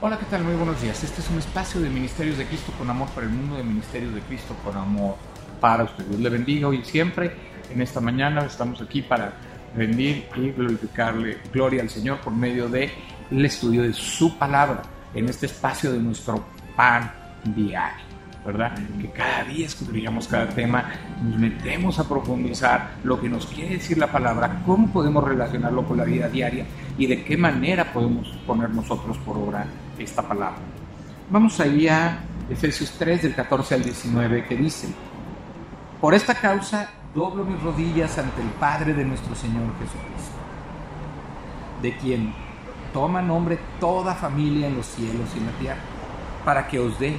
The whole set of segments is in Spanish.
¿qué tal? Muy buenos días. Este es un espacio de Ministerios de Cristo con amor para el mundo, de Ministerios de Cristo con amor para usted. Dios le bendiga hoy y siempre. En esta mañana estamos aquí para rendir y glorificarle gloria al Señor por medio del estudio de su palabra en este espacio de nuestro pan diario. ¿Verdad? Que cada día escudriñamos cada tema, nos metemos a profundizar lo que nos quiere decir la palabra, cómo podemos relacionarlo con la vida diaria y de qué manera podemos poner nosotros por obra esta palabra. Vamos ahí a Efesios 3 del 14 al 19 que dice, por esta causa doblo mis rodillas ante el Padre de nuestro Señor Jesucristo, de quien toma nombre toda familia en los cielos y en la tierra, para que os dé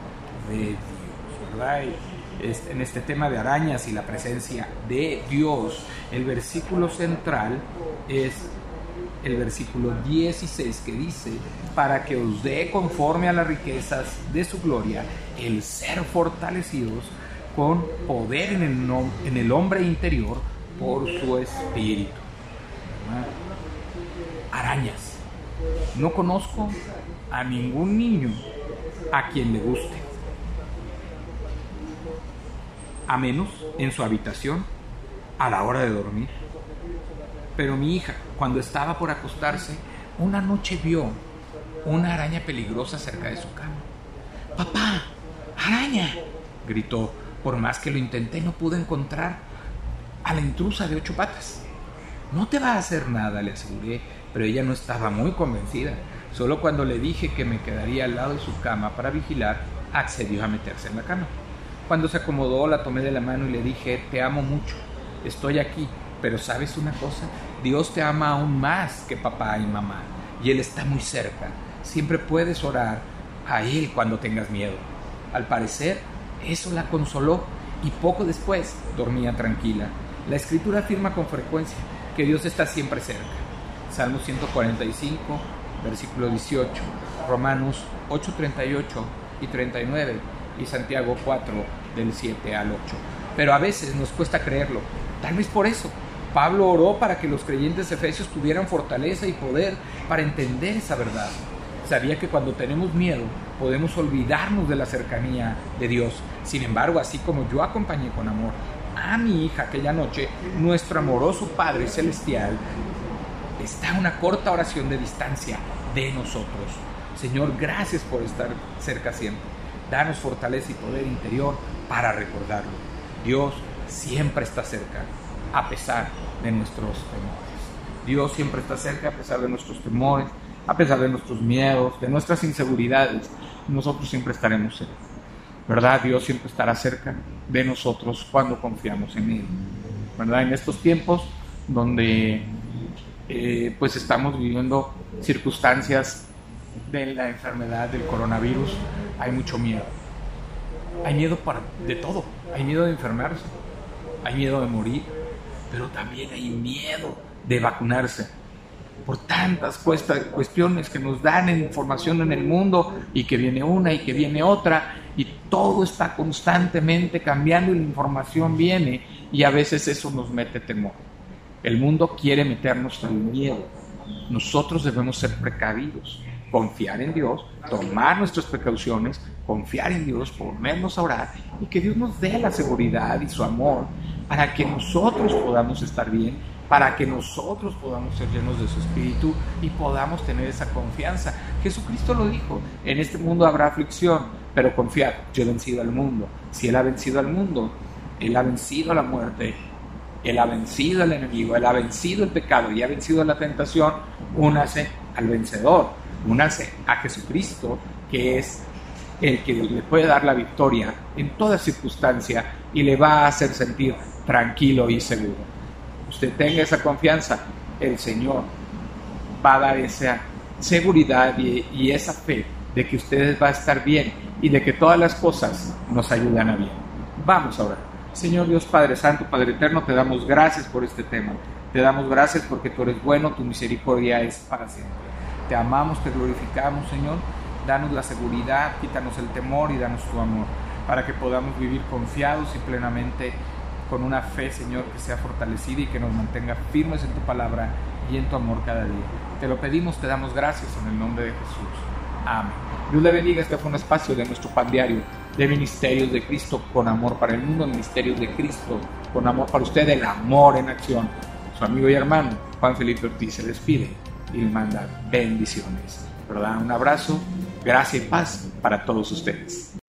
de Dios, ¿verdad? en este tema de arañas y la presencia de Dios, el versículo central es el versículo 16 que dice, para que os dé conforme a las riquezas de su gloria el ser fortalecidos con poder en el, hombre interior por su espíritu. Arañas. No conozco a ningún niño a quien le guste a menos en su habitación a la hora de dormir. Pero mi hija, cuando estaba por acostarse, una noche vio una araña peligrosa cerca de su cama. ¡Papá! ¡Araña! gritó. Por más que lo intenté, no pude encontrar a la intrusa de ocho patas. No te va a hacer nada, le aseguré, pero ella no estaba muy convencida. Solo cuando le dije que me quedaría al lado de su cama para vigilar, accedió a meterse en la cama. Cuando se acomodó, la tomé de la mano y le dije, te amo mucho, estoy aquí, pero sabes una cosa, Dios te ama aún más que papá y mamá, y Él está muy cerca. Siempre puedes orar a Él cuando tengas miedo. Al parecer, eso la consoló y poco después dormía tranquila. La escritura afirma con frecuencia que Dios está siempre cerca. Salmo 145, versículo 18, Romanos 8, 38 y 39 y Santiago 4, del 7 al 8. Pero a veces nos cuesta creerlo. Tal vez por eso. Pablo oró para que los creyentes efesios tuvieran fortaleza y poder para entender esa verdad. Sabía que cuando tenemos miedo podemos olvidarnos de la cercanía de Dios. Sin embargo, así como yo acompañé con amor a mi hija aquella noche, nuestro amoroso Padre Celestial está a una corta oración de distancia de nosotros. Señor, gracias por estar cerca siempre. Danos fortaleza y poder interior para recordarlo. Dios siempre está cerca, a pesar de nuestros temores. Dios siempre está cerca a pesar de nuestros temores, a pesar de nuestros miedos, de nuestras inseguridades. Nosotros siempre estaremos cerca. ¿Verdad? Dios siempre estará cerca de nosotros cuando confiamos en Él. ¿Verdad? En estos tiempos donde eh, pues estamos viviendo circunstancias de la enfermedad del coronavirus, hay mucho miedo. Hay miedo de todo. Hay miedo de enfermarse, hay miedo de morir, pero también hay miedo de vacunarse. Por tantas cuestiones que nos dan información en el mundo y que viene una y que viene otra y todo está constantemente cambiando y la información viene y a veces eso nos mete temor. El mundo quiere meternos en miedo. Nosotros debemos ser precavidos confiar en Dios, tomar nuestras precauciones, confiar en Dios, ponernos a orar y que Dios nos dé la seguridad y su amor para que nosotros podamos estar bien, para que nosotros podamos ser llenos de su espíritu y podamos tener esa confianza. Jesucristo lo dijo, en este mundo habrá aflicción, pero confiad, yo he vencido al mundo. Si Él ha vencido al mundo, Él ha vencido a la muerte, Él ha vencido al enemigo, Él ha vencido el pecado y ha vencido la tentación, únase al vencedor unarse a Jesucristo, que es el que le puede dar la victoria en toda circunstancia y le va a hacer sentir tranquilo y seguro. Usted tenga esa confianza, el Señor va a dar esa seguridad y, esa fe de que ustedes va a estar bien y de que todas las cosas nos ayudan a bien. Vamos ahora. Señor Dios Padre Santo, Padre Eterno, te damos gracias por este tema. Te damos gracias porque tú eres bueno, tu misericordia es para siempre. Te amamos, te glorificamos, Señor. Danos la seguridad, quítanos el temor y danos tu amor, para que podamos vivir confiados y plenamente con una fe, Señor, que sea fortalecida y que nos mantenga firmes en tu palabra y en tu amor cada día. Te lo pedimos, te damos gracias en el nombre de Jesús. Amén. Dios le bendiga. Este fue un espacio de nuestro pan diario de Ministerios de Cristo con amor para el mundo, Ministerios de Cristo con amor para usted, el amor en acción. Su amigo y hermano Juan Felipe Ortiz se despide y le manda bendiciones. ¿Verdad? Un abrazo, gracia y paz para todos ustedes.